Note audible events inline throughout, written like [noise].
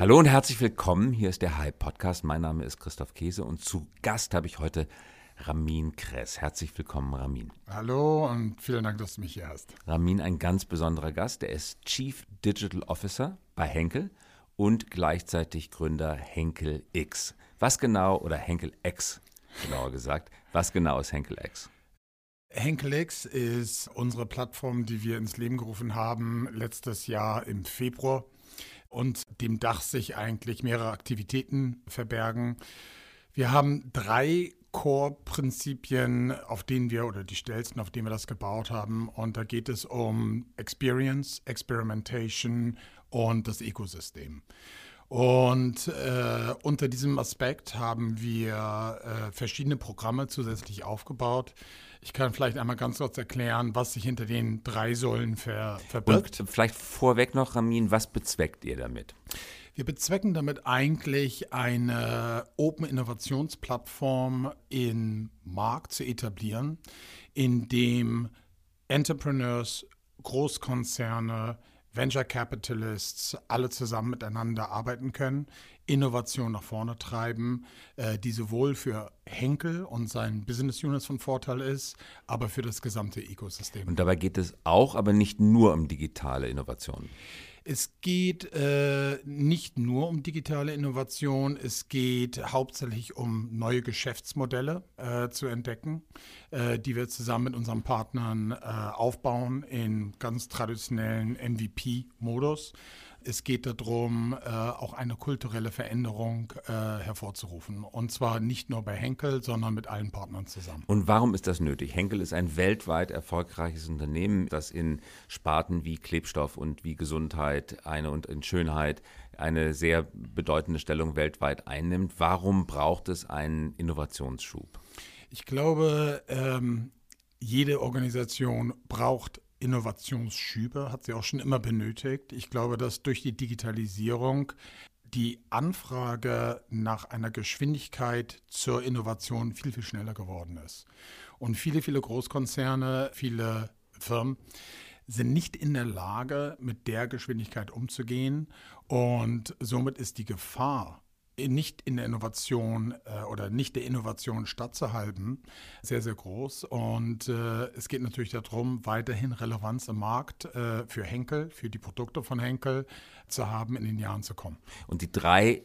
Hallo und herzlich willkommen. Hier ist der Hype Podcast. Mein Name ist Christoph Käse und zu Gast habe ich heute Ramin Kress. Herzlich willkommen, Ramin. Hallo und vielen Dank, dass du mich hier hast. Ramin, ein ganz besonderer Gast. Er ist Chief Digital Officer bei Henkel und gleichzeitig Gründer Henkel X. Was genau, oder Henkel X, genauer gesagt, was genau ist Henkel X? Henkel X ist unsere Plattform, die wir ins Leben gerufen haben letztes Jahr im Februar und dem Dach sich eigentlich mehrere Aktivitäten verbergen. Wir haben drei Core-Prinzipien, auf denen wir, oder die schnellsten, auf denen wir das gebaut haben. Und da geht es um Experience, Experimentation und das Ökosystem. Und äh, unter diesem Aspekt haben wir äh, verschiedene Programme zusätzlich aufgebaut. Ich kann vielleicht einmal ganz kurz erklären, was sich hinter den drei Säulen ver verbirgt. Und vielleicht vorweg noch, Ramin, was bezweckt ihr damit? Wir bezwecken damit eigentlich eine Open Innovationsplattform im Markt zu etablieren, in dem Entrepreneurs, Großkonzerne, Venture Capitalists alle zusammen miteinander arbeiten können, Innovation nach vorne treiben, äh, die sowohl für Henkel und seinen Business Units von Vorteil ist, aber für das gesamte Ökosystem. Und dabei geht es auch, aber nicht nur um digitale Innovationen. Es geht äh, nicht nur um digitale Innovation, es geht hauptsächlich um neue Geschäftsmodelle äh, zu entdecken, äh, die wir zusammen mit unseren Partnern äh, aufbauen in ganz traditionellen MVP-Modus. Es geht darum, äh, auch eine kulturelle Veränderung äh, hervorzurufen. Und zwar nicht nur bei Henkel, sondern mit allen Partnern zusammen. Und warum ist das nötig? Henkel ist ein weltweit erfolgreiches Unternehmen, das in Sparten wie Klebstoff und wie Gesundheit eine und in Schönheit eine sehr bedeutende Stellung weltweit einnimmt. Warum braucht es einen Innovationsschub? Ich glaube, ähm, jede Organisation braucht Innovationsschübe, hat sie auch schon immer benötigt. Ich glaube, dass durch die Digitalisierung die Anfrage nach einer Geschwindigkeit zur Innovation viel, viel schneller geworden ist. Und viele, viele Großkonzerne, viele Firmen sind nicht in der Lage, mit der Geschwindigkeit umzugehen. Und somit ist die Gefahr, nicht in der Innovation äh, oder nicht der Innovation stattzuhalten, sehr, sehr groß. Und äh, es geht natürlich darum, weiterhin Relevanz im Markt äh, für Henkel, für die Produkte von Henkel zu haben, in den Jahren zu kommen. Und die drei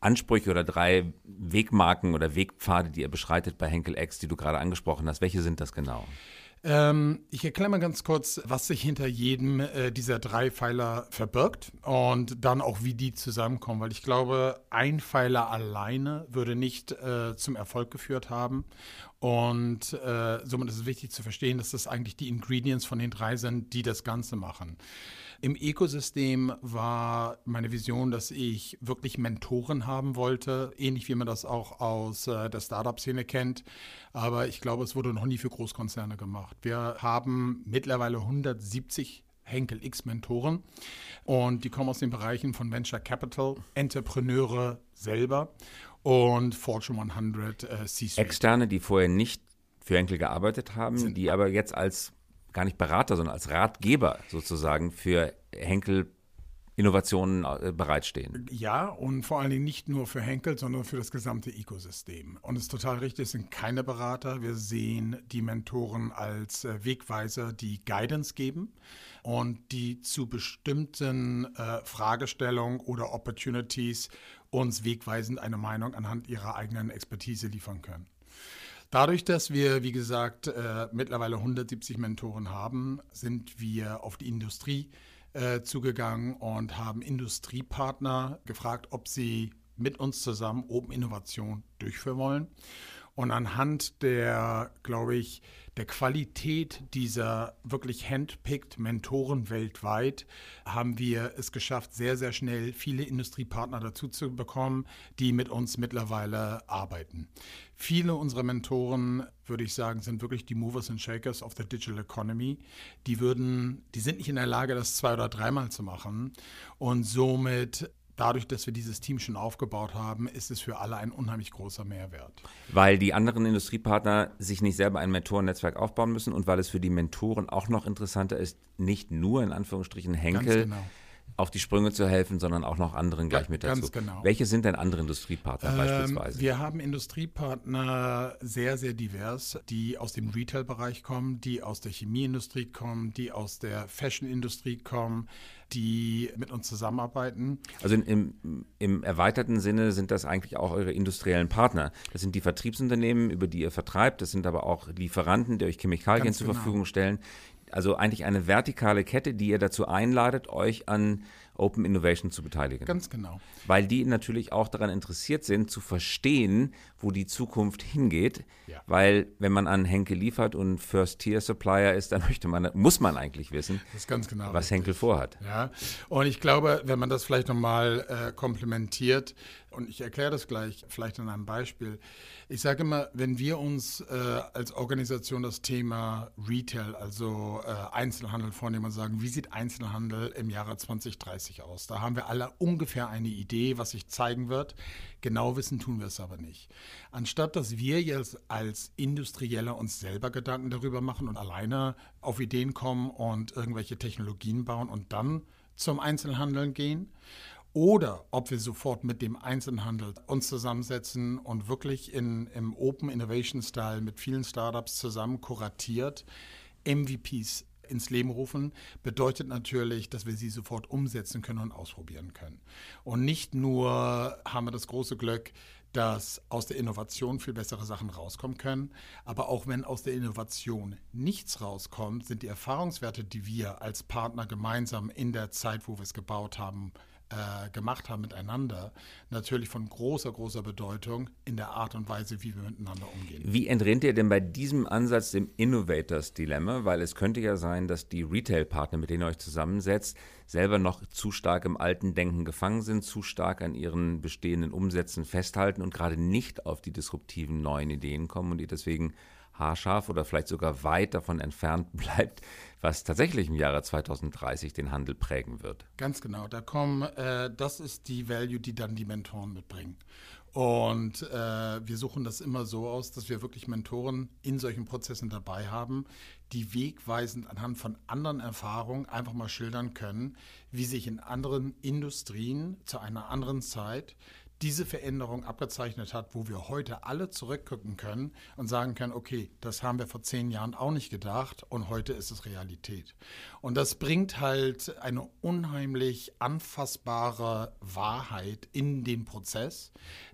Ansprüche oder drei Wegmarken oder Wegpfade, die ihr beschreitet bei Henkel X, die du gerade angesprochen hast, welche sind das genau? Ähm, ich erkläre mal ganz kurz, was sich hinter jedem äh, dieser drei Pfeiler verbirgt und dann auch, wie die zusammenkommen, weil ich glaube, ein Pfeiler alleine würde nicht äh, zum Erfolg geführt haben. Und äh, somit ist es wichtig zu verstehen, dass das eigentlich die Ingredients von den drei sind, die das Ganze machen. Im Ökosystem war meine Vision, dass ich wirklich Mentoren haben wollte, ähnlich wie man das auch aus äh, der Startup-Szene kennt. Aber ich glaube, es wurde noch nie für Großkonzerne gemacht. Wir haben mittlerweile 170 Henkel X Mentoren und die kommen aus den Bereichen von Venture Capital, Entrepreneure selber und Fortune 100 äh, C-Suite. Externe, die vorher nicht für Henkel gearbeitet haben, Sind die aber jetzt als gar nicht Berater, sondern als Ratgeber sozusagen für Henkel Innovationen äh, bereitstehen. Ja, und vor allen Dingen nicht nur für Henkel, sondern für das gesamte Ökosystem. Und es ist total richtig, es sind keine Berater. Wir sehen die Mentoren als äh, Wegweiser, die Guidance geben und die zu bestimmten äh, Fragestellungen oder Opportunities uns wegweisend eine Meinung anhand ihrer eigenen Expertise liefern können. Dadurch, dass wir, wie gesagt, äh, mittlerweile 170 Mentoren haben, sind wir auf die Industrie äh, zugegangen und haben Industriepartner gefragt, ob sie mit uns zusammen Open Innovation durchführen wollen. Und anhand der, glaube ich, der Qualität dieser wirklich handpicked Mentoren weltweit haben wir es geschafft, sehr, sehr schnell viele Industriepartner dazu zu bekommen, die mit uns mittlerweile arbeiten. Viele unserer Mentoren, würde ich sagen, sind wirklich die Movers and Shakers of the Digital Economy. Die würden, die sind nicht in der Lage, das zwei oder dreimal zu machen. Und somit dadurch, dass wir dieses Team schon aufgebaut haben, ist es für alle ein unheimlich großer Mehrwert. Weil die anderen Industriepartner sich nicht selber ein Mentorennetzwerk aufbauen müssen und weil es für die Mentoren auch noch interessanter ist, nicht nur in Anführungsstrichen Henkel genau. Auf die Sprünge zu helfen, sondern auch noch anderen gleich mit dazu. Ganz genau. Welche sind denn andere Industriepartner ähm, beispielsweise? Wir haben Industriepartner sehr, sehr divers, die aus dem Retail-Bereich kommen, die aus der Chemieindustrie kommen, die aus der Fashion-Industrie kommen, die mit uns zusammenarbeiten. Also im, im erweiterten Sinne sind das eigentlich auch eure industriellen Partner. Das sind die Vertriebsunternehmen, über die ihr vertreibt. Das sind aber auch Lieferanten, die euch Chemikalien Ganz zur genau. Verfügung stellen. Also eigentlich eine vertikale Kette, die ihr dazu einladet, euch an Open Innovation zu beteiligen. Ganz genau. Weil die natürlich auch daran interessiert sind, zu verstehen, wo die Zukunft hingeht. Ja. Weil wenn man an Henkel liefert und First-Tier-Supplier ist, dann [laughs] möchte man, muss man eigentlich wissen, genau was richtig. Henkel vorhat. Ja, und ich glaube, wenn man das vielleicht nochmal äh, komplementiert, und ich erkläre das gleich vielleicht an einem Beispiel. Ich sage immer, wenn wir uns äh, als Organisation das Thema Retail, also äh, Einzelhandel vornehmen und sagen, wie sieht Einzelhandel im Jahre 2030 aus? Da haben wir alle ungefähr eine Idee, was sich zeigen wird. Genau wissen tun wir es aber nicht. Anstatt dass wir jetzt als Industrieller uns selber Gedanken darüber machen und alleine auf Ideen kommen und irgendwelche Technologien bauen und dann zum Einzelhandeln gehen, oder ob wir sofort mit dem Einzelhandel uns zusammensetzen und wirklich in, im Open Innovation Style mit vielen Startups zusammen kuratiert MVPs ins Leben rufen, bedeutet natürlich, dass wir sie sofort umsetzen können und ausprobieren können. Und nicht nur haben wir das große Glück, dass aus der Innovation viel bessere Sachen rauskommen können. Aber auch wenn aus der Innovation nichts rauskommt, sind die Erfahrungswerte, die wir als Partner gemeinsam in der Zeit, wo wir es gebaut haben, äh, gemacht haben miteinander, natürlich von großer, großer Bedeutung in der Art und Weise, wie wir miteinander umgehen. Wie entrennt ihr denn bei diesem Ansatz dem Innovators-Dilemma? Weil es könnte ja sein, dass die Retail-Partner, mit denen ihr euch zusammensetzt, selber noch zu stark im alten Denken gefangen sind, zu stark an ihren bestehenden Umsätzen festhalten und gerade nicht auf die disruptiven neuen Ideen kommen und ihr deswegen haarscharf oder vielleicht sogar weit davon entfernt [laughs] bleibt, was tatsächlich im Jahre 2030 den Handel prägen wird. Ganz genau. Da kommen, äh, das ist die Value, die dann die Mentoren mitbringen. Und äh, wir suchen das immer so aus, dass wir wirklich Mentoren in solchen Prozessen dabei haben, die wegweisend anhand von anderen Erfahrungen einfach mal schildern können, wie sich in anderen Industrien zu einer anderen Zeit diese Veränderung abgezeichnet hat, wo wir heute alle zurückgucken können und sagen können, okay, das haben wir vor zehn Jahren auch nicht gedacht und heute ist es Realität. Und das bringt halt eine unheimlich anfassbare Wahrheit in den Prozess,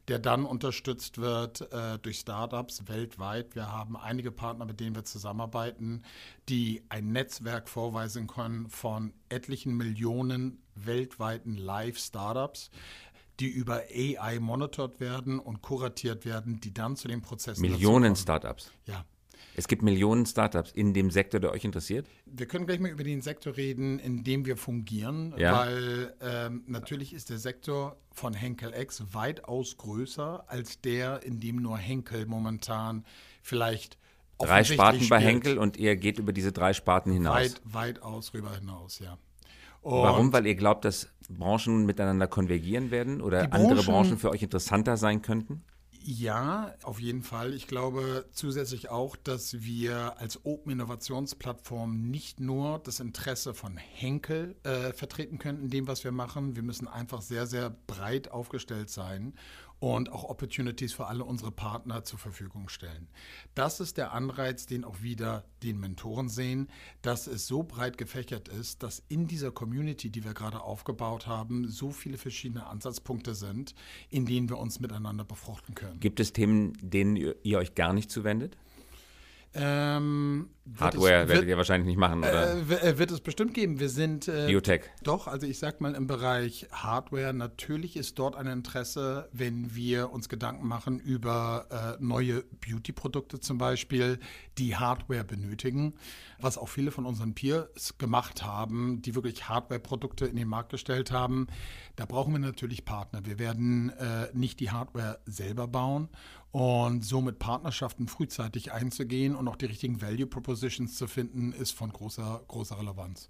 der dann unterstützt wird äh, durch Startups weltweit. Wir haben einige Partner, mit denen wir zusammenarbeiten, die ein Netzwerk vorweisen können von etlichen Millionen weltweiten Live-Startups die über AI monitort werden und kuratiert werden, die dann zu den Prozessen. Millionen Startups. Ja. Es gibt Millionen Startups in dem Sektor, der euch interessiert? Wir können gleich mal über den Sektor reden, in dem wir fungieren, ja. weil ähm, natürlich ist der Sektor von Henkel X weitaus größer als der, in dem nur Henkel momentan vielleicht drei Sparten spielt. bei Henkel und ihr geht über diese drei Sparten hinaus. Weit, weitaus rüber hinaus, ja. Und Warum? Weil ihr glaubt, dass Branchen miteinander konvergieren werden oder Branchen, andere Branchen für euch interessanter sein könnten? Ja, auf jeden Fall. Ich glaube zusätzlich auch, dass wir als Open Innovationsplattform nicht nur das Interesse von Henkel äh, vertreten können in dem, was wir machen. Wir müssen einfach sehr, sehr breit aufgestellt sein und auch Opportunities für alle unsere Partner zur Verfügung stellen. Das ist der Anreiz, den auch wieder den Mentoren sehen, dass es so breit gefächert ist, dass in dieser Community, die wir gerade aufgebaut haben, so viele verschiedene Ansatzpunkte sind, in denen wir uns miteinander befruchten können. Gibt es Themen, denen ihr euch gar nicht zuwendet? Ähm, Hardware es, werdet ihr wahrscheinlich nicht machen, oder? Äh, wird es bestimmt geben. Wir sind. Äh, Biotech. Doch, also ich sag mal im Bereich Hardware, natürlich ist dort ein Interesse, wenn wir uns Gedanken machen über äh, neue Beauty-Produkte zum Beispiel, die Hardware benötigen, was auch viele von unseren Peers gemacht haben, die wirklich Hardware-Produkte in den Markt gestellt haben. Da brauchen wir natürlich Partner. Wir werden äh, nicht die Hardware selber bauen und somit Partnerschaften frühzeitig einzugehen und auch die richtigen Value Propositions zu finden, ist von großer, großer Relevanz.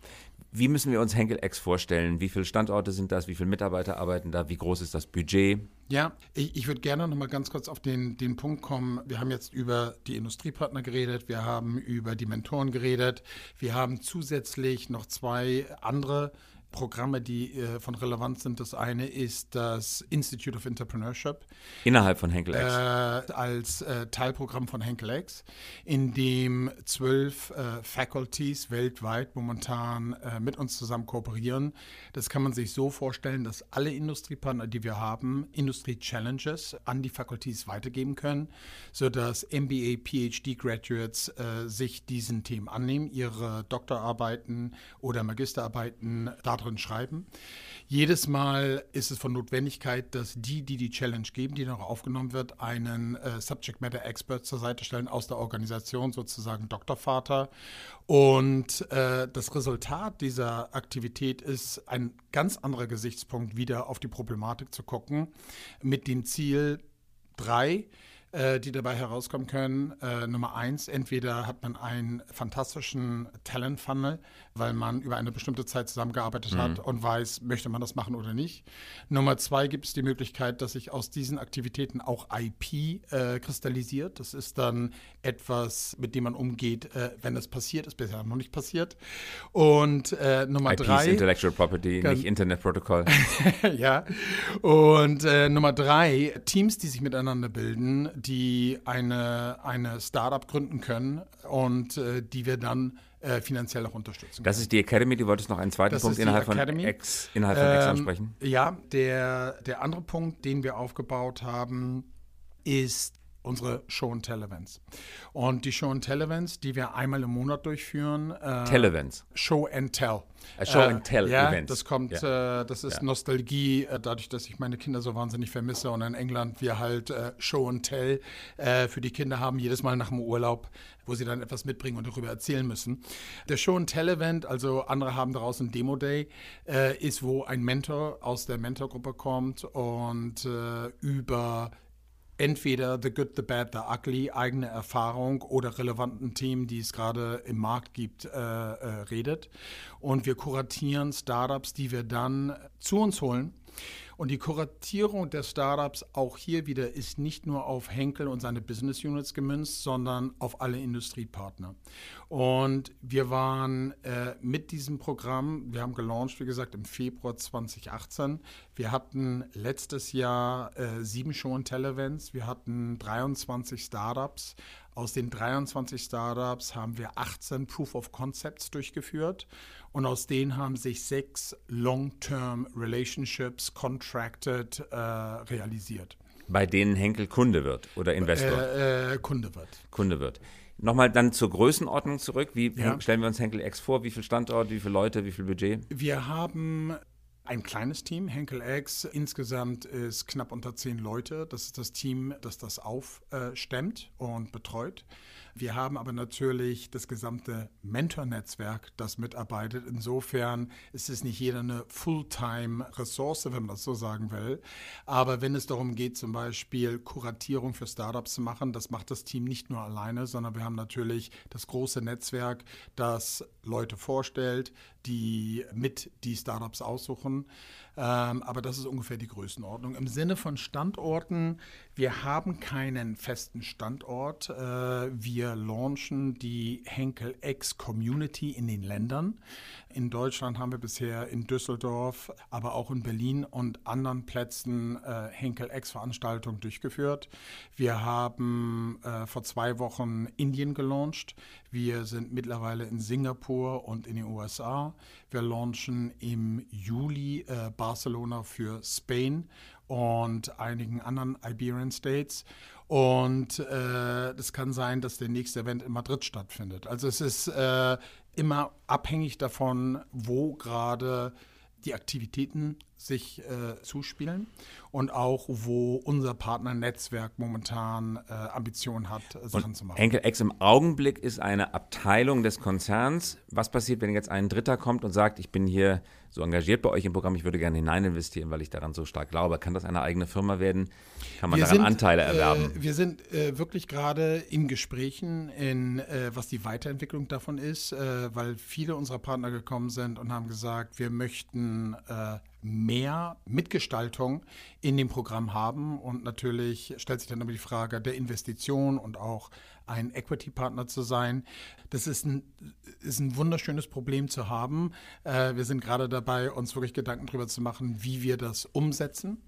Wie müssen wir uns Henkel X vorstellen? Wie viele Standorte sind das? Wie viele Mitarbeiter arbeiten da? Wie groß ist das Budget? Ja, ich, ich würde gerne noch mal ganz kurz auf den, den Punkt kommen. Wir haben jetzt über die Industriepartner geredet, wir haben über die Mentoren geredet, wir haben zusätzlich noch zwei andere Programme, die äh, von Relevanz sind. Das eine ist das Institute of Entrepreneurship. Innerhalb von Henkel X. Äh, als äh, Teilprogramm von Henkel X, in dem zwölf äh, Faculties weltweit momentan äh, mit uns zusammen kooperieren. Das kann man sich so vorstellen, dass alle Industriepartner, die wir haben, Industrie-Challenges an die Faculties weitergeben können, sodass MBA, PhD-Graduates äh, sich diesen Themen annehmen, ihre Doktorarbeiten oder Magisterarbeiten darin schreiben. Jedes Mal ist es von Notwendigkeit, dass die, die die Challenge geben, die noch aufgenommen wird, einen äh, Subject Matter Expert zur Seite stellen aus der Organisation, sozusagen Doktorvater. Und äh, das Resultat dieser Aktivität ist ein ganz anderer Gesichtspunkt, wieder auf die Problematik zu gucken, mit dem Ziel, drei, äh, die dabei herauskommen können. Äh, Nummer eins, entweder hat man einen fantastischen Talent-Funnel, weil man über eine bestimmte Zeit zusammengearbeitet mhm. hat und weiß, möchte man das machen oder nicht. Nummer zwei gibt es die Möglichkeit, dass sich aus diesen Aktivitäten auch IP äh, kristallisiert. Das ist dann etwas, mit dem man umgeht, äh, wenn es passiert, ist bisher noch nicht passiert. Und äh, Nummer IP drei. Ist Intellectual Property, nicht Internet Protocol. [laughs] ja. Und äh, Nummer drei, Teams, die sich miteinander bilden, die eine, eine Startup gründen können und äh, die wir dann äh, finanziell auch unterstützen. Das ist die Academy. Du wolltest noch einen zweiten das Punkt innerhalb von, X, innerhalb von X ähm, ansprechen. Ja, der, der andere Punkt, den wir aufgebaut haben, ist unsere Show and Tell Events. Und die Show and Tell Events, die wir einmal im Monat durchführen. Äh, Tell Events. Show and Tell. A Show and Tell äh, ja, Events. Das kommt, ja. äh, das ist ja. Nostalgie, äh, dadurch, dass ich meine Kinder so wahnsinnig vermisse und in England wir halt äh, Show and Tell äh, für die Kinder haben, jedes Mal nach dem Urlaub, wo sie dann etwas mitbringen und darüber erzählen müssen. Der Show and Tell Event, also andere haben daraus ein Demo Day, ist, wo ein Mentor aus der Mentorgruppe kommt und über entweder The Good, The Bad, The Ugly, eigene Erfahrung oder relevanten Themen, die es gerade im Markt gibt, äh, äh, redet. Und wir kuratieren Startups, die wir dann zu uns holen und die Kuratierung der Startups auch hier wieder ist nicht nur auf Henkel und seine Business Units gemünzt, sondern auf alle Industriepartner. Und wir waren äh, mit diesem Programm, wir haben gelauncht, wie gesagt, im Februar 2018. Wir hatten letztes Jahr äh, sieben Show and Tell Events, wir hatten 23 Startups. Aus den 23 Startups haben wir 18 Proof of Concepts durchgeführt und aus denen haben sich sechs Long-Term Relationships contracted äh, realisiert. Bei denen Henkel Kunde wird oder Investor? Äh, äh, Kunde wird. Kunde wird. Nochmal dann zur Größenordnung zurück. Wie ja. stellen wir uns Henkel X vor? Wie viel Standort, wie viele Leute, wie viel Budget? Wir haben ein kleines Team. Henkel X insgesamt ist knapp unter zehn Leute. Das ist das Team, das das aufstemmt und betreut. Wir haben aber natürlich das gesamte Mentor-Netzwerk, das mitarbeitet. Insofern ist es nicht jeder eine Fulltime-Ressource, wenn man das so sagen will. Aber wenn es darum geht, zum Beispiel Kuratierung für Startups zu machen, das macht das Team nicht nur alleine, sondern wir haben natürlich das große Netzwerk, das Leute vorstellt, die mit die Startups aussuchen. Ähm, aber das ist ungefähr die Größenordnung. Im Sinne von Standorten, wir haben keinen festen Standort. Äh, wir launchen die Henkel X Community in den Ländern. In Deutschland haben wir bisher in Düsseldorf, aber auch in Berlin und anderen Plätzen äh, Henkel X-Veranstaltungen durchgeführt. Wir haben äh, vor zwei Wochen Indien gelauncht. Wir sind mittlerweile in Singapur und in den USA. Wir launchen im Juli Barcelona für Spain und einigen anderen Iberian States. Und es äh, kann sein, dass der nächste Event in Madrid stattfindet. Also es ist äh, immer abhängig davon, wo gerade die Aktivitäten sich äh, zuspielen und auch, wo unser Partnernetzwerk momentan äh, Ambitionen hat, Sachen und zu machen. Henkel X im Augenblick ist eine Abteilung des Konzerns. Was passiert, wenn jetzt ein Dritter kommt und sagt, ich bin hier so engagiert bei euch im Programm, ich würde gerne hinein investieren, weil ich daran so stark glaube. Kann das eine eigene Firma werden? Kann man wir daran sind, Anteile erwerben? Äh, wir sind äh, wirklich gerade in Gesprächen, in, äh, was die Weiterentwicklung davon ist, äh, weil viele unserer Partner gekommen sind und haben gesagt, wir möchten äh, mehr Mitgestaltung in dem Programm haben. Und natürlich stellt sich dann immer die Frage der Investition und auch ein Equity-Partner zu sein. Das ist ein, ist ein wunderschönes Problem zu haben. Äh, wir sind gerade dabei, uns wirklich Gedanken darüber zu machen, wie wir das umsetzen.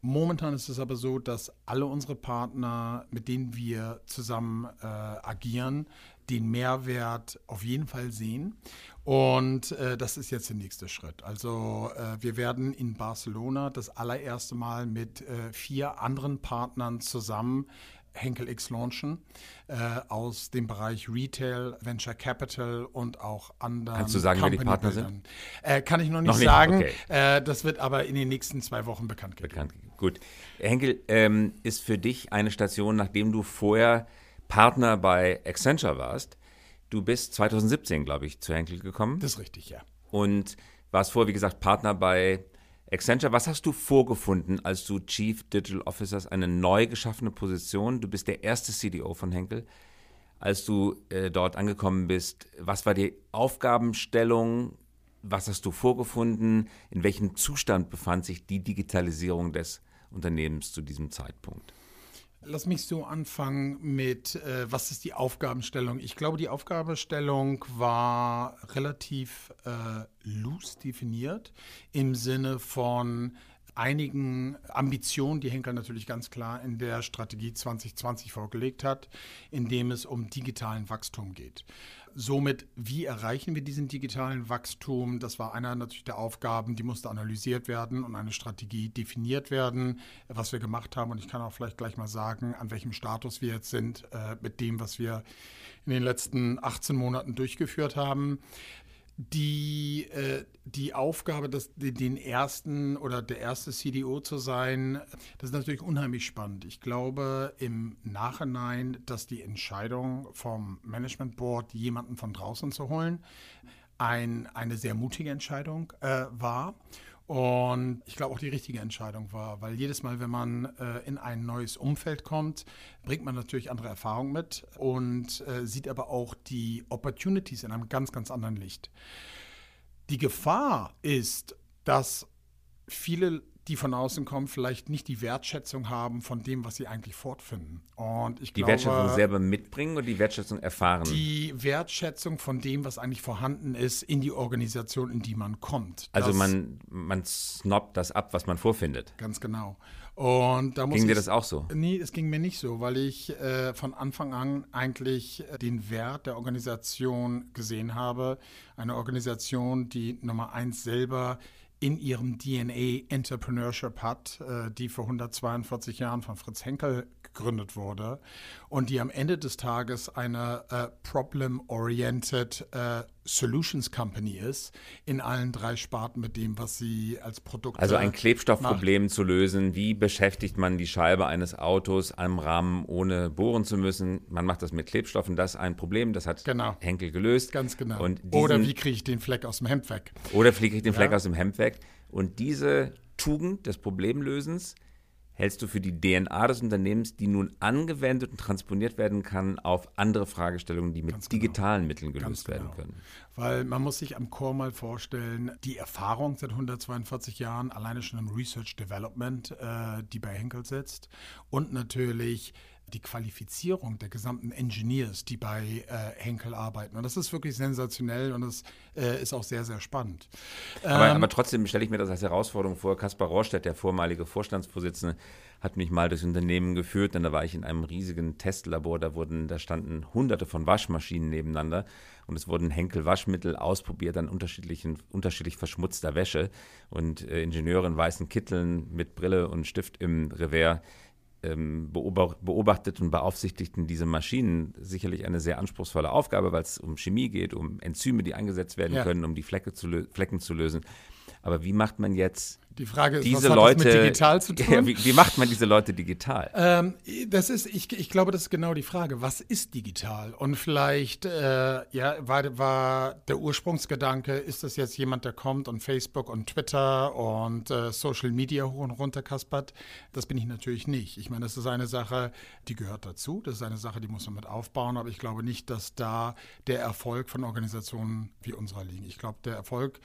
Momentan ist es aber so, dass alle unsere Partner, mit denen wir zusammen äh, agieren, den Mehrwert auf jeden Fall sehen. Und äh, das ist jetzt der nächste Schritt. Also äh, wir werden in Barcelona das allererste Mal mit äh, vier anderen Partnern zusammen Henkel X launchen äh, aus dem Bereich Retail, Venture Capital und auch anderen. Kannst du sagen, wer die Partner sind? Äh, kann ich noch nicht, noch nicht? sagen. Okay. Äh, das wird aber in den nächsten zwei Wochen bekannt gegeben. Bekannt. Gut. Henkel ähm, ist für dich eine Station, nachdem du vorher Partner bei Accenture warst. Du bist 2017, glaube ich, zu Henkel gekommen. Das ist richtig, ja. Und warst vorher, wie gesagt, Partner bei Accenture, was hast du vorgefunden, als du Chief Digital Officers, eine neu geschaffene Position? Du bist der erste CDO von Henkel. Als du äh, dort angekommen bist, was war die Aufgabenstellung? Was hast du vorgefunden? In welchem Zustand befand sich die Digitalisierung des Unternehmens zu diesem Zeitpunkt? Lass mich so anfangen mit, äh, was ist die Aufgabenstellung? Ich glaube, die Aufgabenstellung war relativ äh, loose definiert im Sinne von einigen Ambitionen, die Henkel natürlich ganz klar in der Strategie 2020 vorgelegt hat, in dem es um digitalen Wachstum geht. Somit, wie erreichen wir diesen digitalen Wachstum? Das war einer natürlich der Aufgaben, die musste analysiert werden und eine Strategie definiert werden, was wir gemacht haben. Und ich kann auch vielleicht gleich mal sagen, an welchem Status wir jetzt sind äh, mit dem, was wir in den letzten 18 Monaten durchgeführt haben die, äh, die Aufgabe, das, den ersten oder der erste CDO zu sein, das ist natürlich unheimlich spannend. Ich glaube im Nachhinein, dass die Entscheidung vom Management Board, jemanden von draußen zu holen, ein, eine sehr mutige Entscheidung äh, war. Und ich glaube auch die richtige Entscheidung war, weil jedes Mal, wenn man äh, in ein neues Umfeld kommt, bringt man natürlich andere Erfahrungen mit und äh, sieht aber auch die Opportunities in einem ganz, ganz anderen Licht. Die Gefahr ist, dass viele die von außen kommen, vielleicht nicht die Wertschätzung haben von dem, was sie eigentlich fortfinden. Und ich die glaube, Wertschätzung selber mitbringen oder die Wertschätzung erfahren? Die Wertschätzung von dem, was eigentlich vorhanden ist, in die Organisation, in die man kommt. Also man, man snobbt das ab, was man vorfindet. Ganz genau. Und da muss ging ich, dir das auch so? Nee, es ging mir nicht so, weil ich äh, von Anfang an eigentlich den Wert der Organisation gesehen habe. Eine Organisation, die Nummer eins selber in ihrem DNA Entrepreneurship hat, äh, die vor 142 Jahren von Fritz Henkel gegründet wurde und die am Ende des Tages eine äh, Problem-Oriented äh, Solutions Company ist, in allen drei Sparten mit dem, was sie als Produkt Also ein Klebstoffproblem macht. zu lösen. Wie beschäftigt man die Scheibe eines Autos am Rahmen, ohne bohren zu müssen? Man macht das mit Klebstoffen. Das ist ein Problem, das hat genau. Henkel gelöst. Ganz genau. Diesen, oder wie kriege ich den Fleck aus dem Hemd weg? Oder kriege ich den Fleck ja. aus dem Hemd weg? Und diese Tugend des Problemlösens hältst du für die DNA des Unternehmens, die nun angewendet und transponiert werden kann auf andere Fragestellungen, die mit genau. digitalen Mitteln gelöst genau. werden können? Weil man muss sich am Core mal vorstellen, die Erfahrung seit 142 Jahren, alleine schon im Research Development, äh, die bei Henkel sitzt und natürlich die Qualifizierung der gesamten Engineers, die bei äh, Henkel arbeiten. Und das ist wirklich sensationell und das äh, ist auch sehr, sehr spannend. Aber, ähm, aber trotzdem stelle ich mir das als Herausforderung vor. Kaspar Rohrstedt, der vormalige Vorstandsvorsitzende, hat mich mal durchs Unternehmen geführt. Denn da war ich in einem riesigen Testlabor. Da wurden, da standen hunderte von Waschmaschinen nebeneinander und es wurden Henkel-Waschmittel ausprobiert an unterschiedlichen, unterschiedlich verschmutzter Wäsche. Und äh, Ingenieure in weißen Kitteln mit Brille und Stift im Revers beobachtet und beaufsichtigten diese Maschinen sicherlich eine sehr anspruchsvolle Aufgabe, weil es um Chemie geht, um Enzyme, die eingesetzt werden ja. können, um die Flecke zu Flecken zu lösen. Aber wie macht man jetzt Die Frage ist, diese was hat Leute, das mit digital zu [laughs] tun? Wie, wie, macht man diese Leute digital? Ähm, das ist, ich, ich glaube, das ist genau die Frage. Was ist digital? Und vielleicht, äh, ja, war, war der Ursprungsgedanke, ist das jetzt jemand, der kommt und Facebook und Twitter und äh, Social Media hoch und runter kaspert? Das bin ich natürlich nicht. Ich meine, das ist eine Sache, die gehört dazu. Das ist eine Sache, die muss man mit aufbauen. Aber ich glaube nicht, dass da der Erfolg von Organisationen wie unserer liegt. Ich glaube, der Erfolg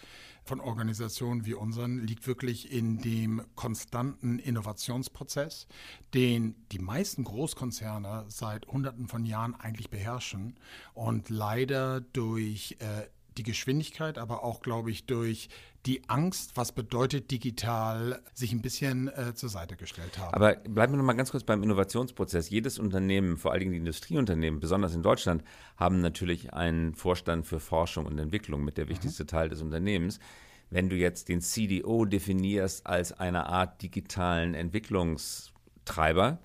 von Organisationen wie unseren liegt wirklich in dem konstanten Innovationsprozess, den die meisten Großkonzerne seit Hunderten von Jahren eigentlich beherrschen und leider durch äh, die Geschwindigkeit, aber auch, glaube ich, durch die Angst, was bedeutet digital, sich ein bisschen äh, zur Seite gestellt haben. Aber bleiben wir noch mal ganz kurz beim Innovationsprozess. Jedes Unternehmen, vor allen Dingen die Industrieunternehmen, besonders in Deutschland, haben natürlich einen Vorstand für Forschung und Entwicklung mit der wichtigste mhm. Teil des Unternehmens. Wenn du jetzt den CDO definierst als eine Art digitalen Entwicklungstreiber,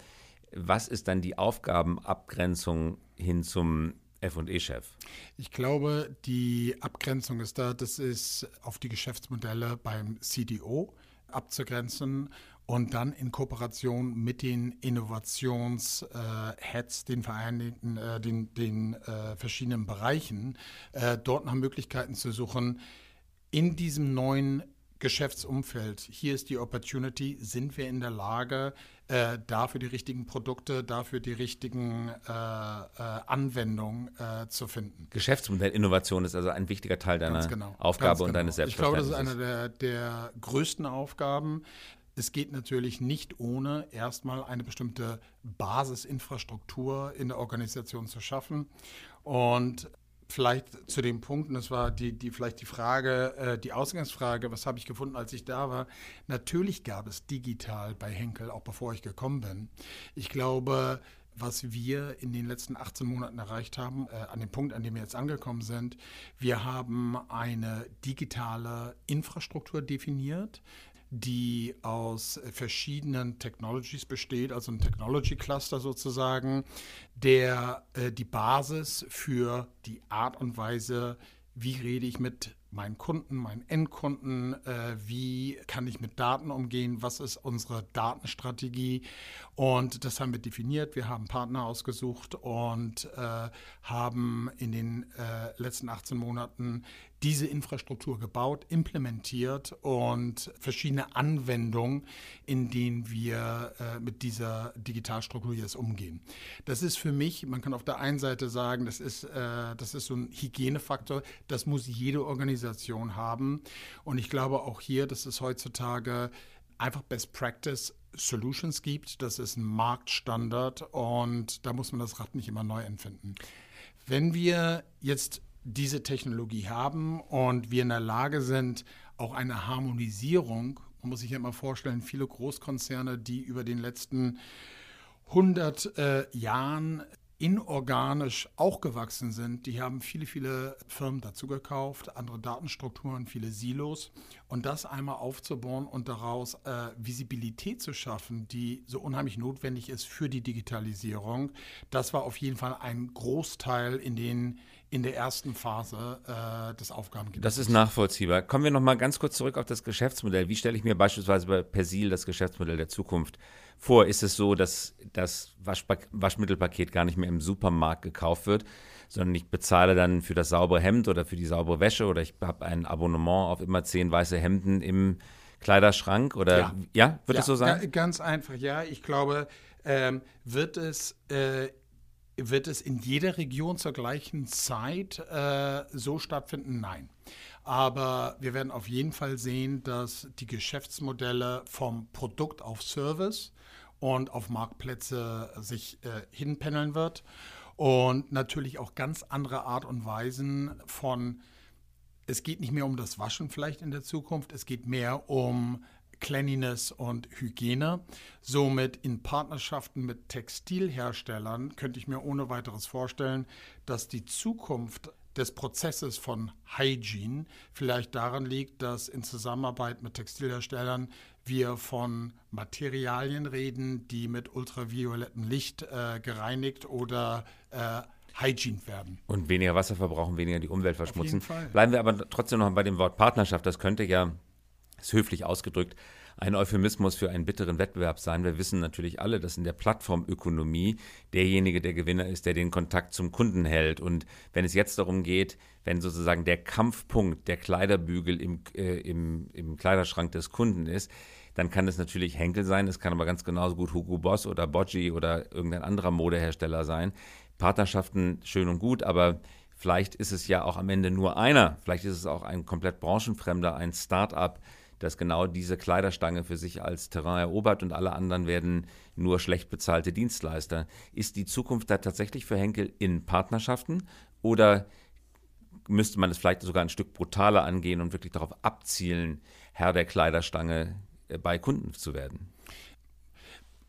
was ist dann die Aufgabenabgrenzung hin zum FE-Chef? Ich glaube, die Abgrenzung ist da, das ist auf die Geschäftsmodelle beim CDO abzugrenzen und dann in Kooperation mit den Innovationsheads, äh, den Vereinigten, äh, den, den äh, verschiedenen Bereichen, äh, dort nach Möglichkeiten zu suchen, in diesem neuen Geschäftsumfeld, hier ist die Opportunity, sind wir in der Lage, äh, dafür die richtigen Produkte, dafür die richtigen äh, äh, Anwendungen äh, zu finden. Geschäftsmodellinnovation ist also ein wichtiger Teil deiner genau, Aufgabe und genau. deines Selbstverständnisses. Ich glaube, das ist eine der, der größten Aufgaben. Es geht natürlich nicht ohne erstmal eine bestimmte Basisinfrastruktur in der Organisation zu schaffen. Und vielleicht zu dem Punkt, und das war die, die vielleicht die Frage, äh, die Ausgangsfrage, was habe ich gefunden, als ich da war? Natürlich gab es digital bei Henkel, auch bevor ich gekommen bin. Ich glaube, was wir in den letzten 18 Monaten erreicht haben, äh, an dem Punkt, an dem wir jetzt angekommen sind, wir haben eine digitale Infrastruktur definiert, die aus verschiedenen Technologies besteht, also ein Technology Cluster sozusagen, der äh, die Basis für die Art und Weise, wie rede ich mit meinen Kunden, meinen Endkunden, äh, wie kann ich mit Daten umgehen, was ist unsere Datenstrategie. Und das haben wir definiert. Wir haben Partner ausgesucht und äh, haben in den äh, letzten 18 Monaten diese Infrastruktur gebaut, implementiert und verschiedene Anwendungen, in denen wir äh, mit dieser Digitalstruktur jetzt umgehen. Das ist für mich, man kann auf der einen Seite sagen, das ist, äh, das ist so ein Hygienefaktor, das muss jede Organisation haben. Und ich glaube auch hier, dass es heutzutage einfach Best Practice Solutions gibt. Das ist ein Marktstandard und da muss man das Rad nicht immer neu entfinden. Wenn wir jetzt diese Technologie haben und wir in der Lage sind, auch eine Harmonisierung, man muss sich ja immer vorstellen, viele Großkonzerne, die über den letzten 100 äh, Jahren inorganisch auch gewachsen sind, die haben viele, viele Firmen dazu gekauft, andere Datenstrukturen, viele Silos. Und das einmal aufzubauen und daraus äh, Visibilität zu schaffen, die so unheimlich notwendig ist für die Digitalisierung, das war auf jeden Fall ein Großteil in den in der ersten Phase äh, des Aufgabengebietes. Das ist nachvollziehbar. Kommen wir noch mal ganz kurz zurück auf das Geschäftsmodell. Wie stelle ich mir beispielsweise bei Persil das Geschäftsmodell der Zukunft vor? Ist es so, dass das Waschmittelpaket gar nicht mehr im Supermarkt gekauft wird, sondern ich bezahle dann für das saubere Hemd oder für die saubere Wäsche oder ich habe ein Abonnement auf immer zehn weiße Hemden im Kleiderschrank oder ja, ja wird ja, es so sein? Ganz einfach, ja. Ich glaube, ähm, wird es äh, wird es in jeder Region zur gleichen Zeit äh, so stattfinden? Nein. Aber wir werden auf jeden Fall sehen, dass die Geschäftsmodelle vom Produkt auf Service und auf Marktplätze sich äh, hinpendeln wird. Und natürlich auch ganz andere Art und Weisen von, es geht nicht mehr um das Waschen vielleicht in der Zukunft, es geht mehr um Cleanliness und Hygiene. Somit in Partnerschaften mit Textilherstellern könnte ich mir ohne weiteres vorstellen, dass die Zukunft des Prozesses von Hygiene vielleicht daran liegt, dass in Zusammenarbeit mit Textilherstellern wir von Materialien reden, die mit ultraviolettem Licht äh, gereinigt oder äh, Hygiene werden. Und weniger Wasser verbrauchen, weniger die Umwelt verschmutzen. Bleiben wir aber trotzdem noch bei dem Wort Partnerschaft. Das könnte ja ist höflich ausgedrückt, ein Euphemismus für einen bitteren Wettbewerb sein. Wir wissen natürlich alle, dass in der Plattformökonomie derjenige der Gewinner ist, der den Kontakt zum Kunden hält. Und wenn es jetzt darum geht, wenn sozusagen der Kampfpunkt der Kleiderbügel im, äh, im, im Kleiderschrank des Kunden ist, dann kann es natürlich Henkel sein, es kann aber ganz genauso gut Hugo Boss oder Boggi oder irgendein anderer Modehersteller sein. Partnerschaften schön und gut, aber vielleicht ist es ja auch am Ende nur einer, vielleicht ist es auch ein komplett branchenfremder, ein Start-up, das genau diese Kleiderstange für sich als Terrain erobert und alle anderen werden nur schlecht bezahlte Dienstleister. Ist die Zukunft da tatsächlich für Henkel in Partnerschaften oder müsste man es vielleicht sogar ein Stück brutaler angehen und wirklich darauf abzielen, Herr der Kleiderstange äh, bei Kunden zu werden?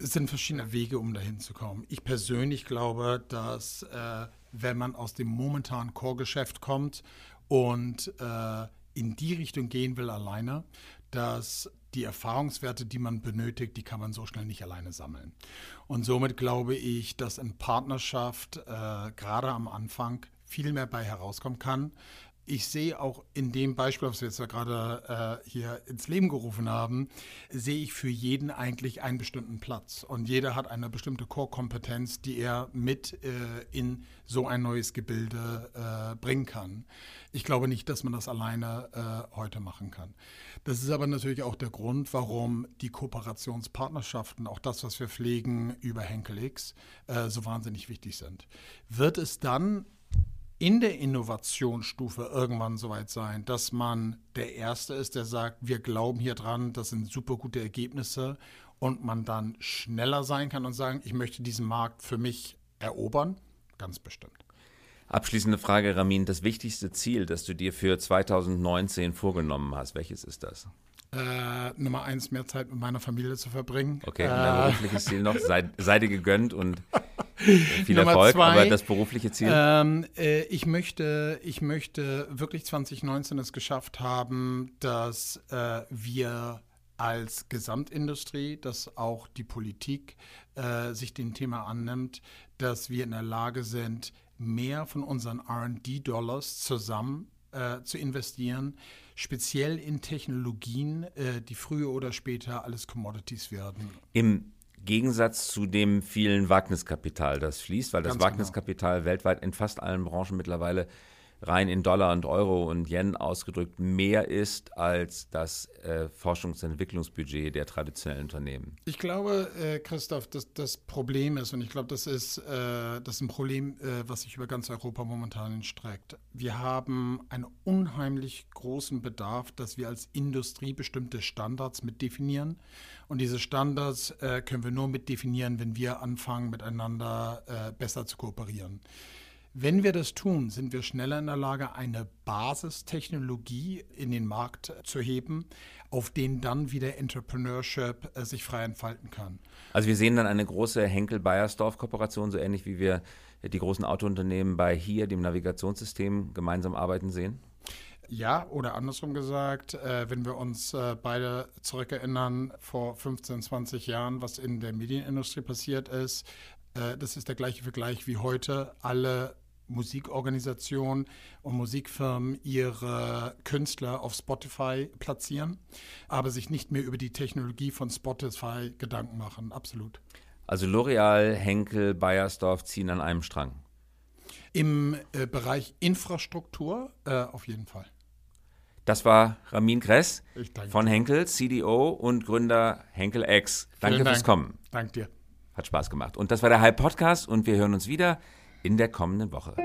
Es sind verschiedene Wege, um dahin zu kommen. Ich persönlich glaube, dass äh, wenn man aus dem momentanen Core-Geschäft kommt und äh, in die Richtung gehen will alleine, dass die Erfahrungswerte, die man benötigt, die kann man so schnell nicht alleine sammeln. Und somit glaube ich, dass in Partnerschaft äh, gerade am Anfang viel mehr bei herauskommen kann, ich sehe auch in dem Beispiel, was wir jetzt gerade äh, hier ins Leben gerufen haben, sehe ich für jeden eigentlich einen bestimmten Platz. Und jeder hat eine bestimmte Core-Kompetenz, die er mit äh, in so ein neues Gebilde äh, bringen kann. Ich glaube nicht, dass man das alleine äh, heute machen kann. Das ist aber natürlich auch der Grund, warum die Kooperationspartnerschaften, auch das, was wir pflegen über Henkel X, äh, so wahnsinnig wichtig sind. Wird es dann in der Innovationsstufe irgendwann soweit sein, dass man der Erste ist, der sagt, wir glauben hier dran, das sind super gute Ergebnisse und man dann schneller sein kann und sagen, ich möchte diesen Markt für mich erobern? Ganz bestimmt. Abschließende Frage, Ramin. Das wichtigste Ziel, das du dir für 2019 vorgenommen hast, welches ist das? Äh, Nummer eins, mehr Zeit mit meiner Familie zu verbringen. Okay, äh, berufliches Ziel noch? [laughs] Sei, sei dir gegönnt und [laughs] viel Erfolg, zwei, aber das berufliche Ziel? Ähm, äh, ich, möchte, ich möchte wirklich 2019 es geschafft haben, dass äh, wir als Gesamtindustrie, dass auch die Politik äh, sich dem Thema annimmt, dass wir in der Lage sind, mehr von unseren RD-Dollars zusammen äh, zu investieren, speziell in Technologien, äh, die früher oder später alles Commodities werden. Im Gegensatz zu dem vielen Wagniskapital, das fließt, weil das Ganz genau. Wagniskapital genau. weltweit in fast allen Branchen mittlerweile rein in Dollar und Euro und Yen ausgedrückt mehr ist als das äh, Forschungs- und Entwicklungsbudget der traditionellen Unternehmen. Ich glaube, äh, Christoph, dass das Problem ist, und ich glaube, das ist, äh, das ist ein Problem, äh, was sich über ganz Europa momentan streckt. Wir haben einen unheimlich großen Bedarf, dass wir als Industrie bestimmte Standards mit definieren. Und diese Standards äh, können wir nur mit definieren, wenn wir anfangen, miteinander äh, besser zu kooperieren. Wenn wir das tun, sind wir schneller in der Lage, eine Basistechnologie in den Markt zu heben, auf den dann wieder Entrepreneurship äh, sich frei entfalten kann. Also wir sehen dann eine große Henkel-Bayersdorf-Kooperation, so ähnlich wie wir die großen Autounternehmen bei hier, dem Navigationssystem, gemeinsam arbeiten sehen? Ja, oder andersrum gesagt, äh, wenn wir uns äh, beide zurückerinnern, vor 15, 20 Jahren, was in der Medienindustrie passiert ist, das ist der gleiche Vergleich wie heute. Alle Musikorganisationen und Musikfirmen ihre Künstler auf Spotify platzieren, aber sich nicht mehr über die Technologie von Spotify Gedanken machen. Absolut. Also L'Oreal, Henkel, Bayersdorf ziehen an einem Strang. Im äh, Bereich Infrastruktur äh, auf jeden Fall. Das war Ramin Kress von Henkel, CDO und Gründer Henkel X. Danke Dank. fürs Kommen. Danke dir. Hat Spaß gemacht. Und das war der Hype Podcast und wir hören uns wieder in der kommenden Woche.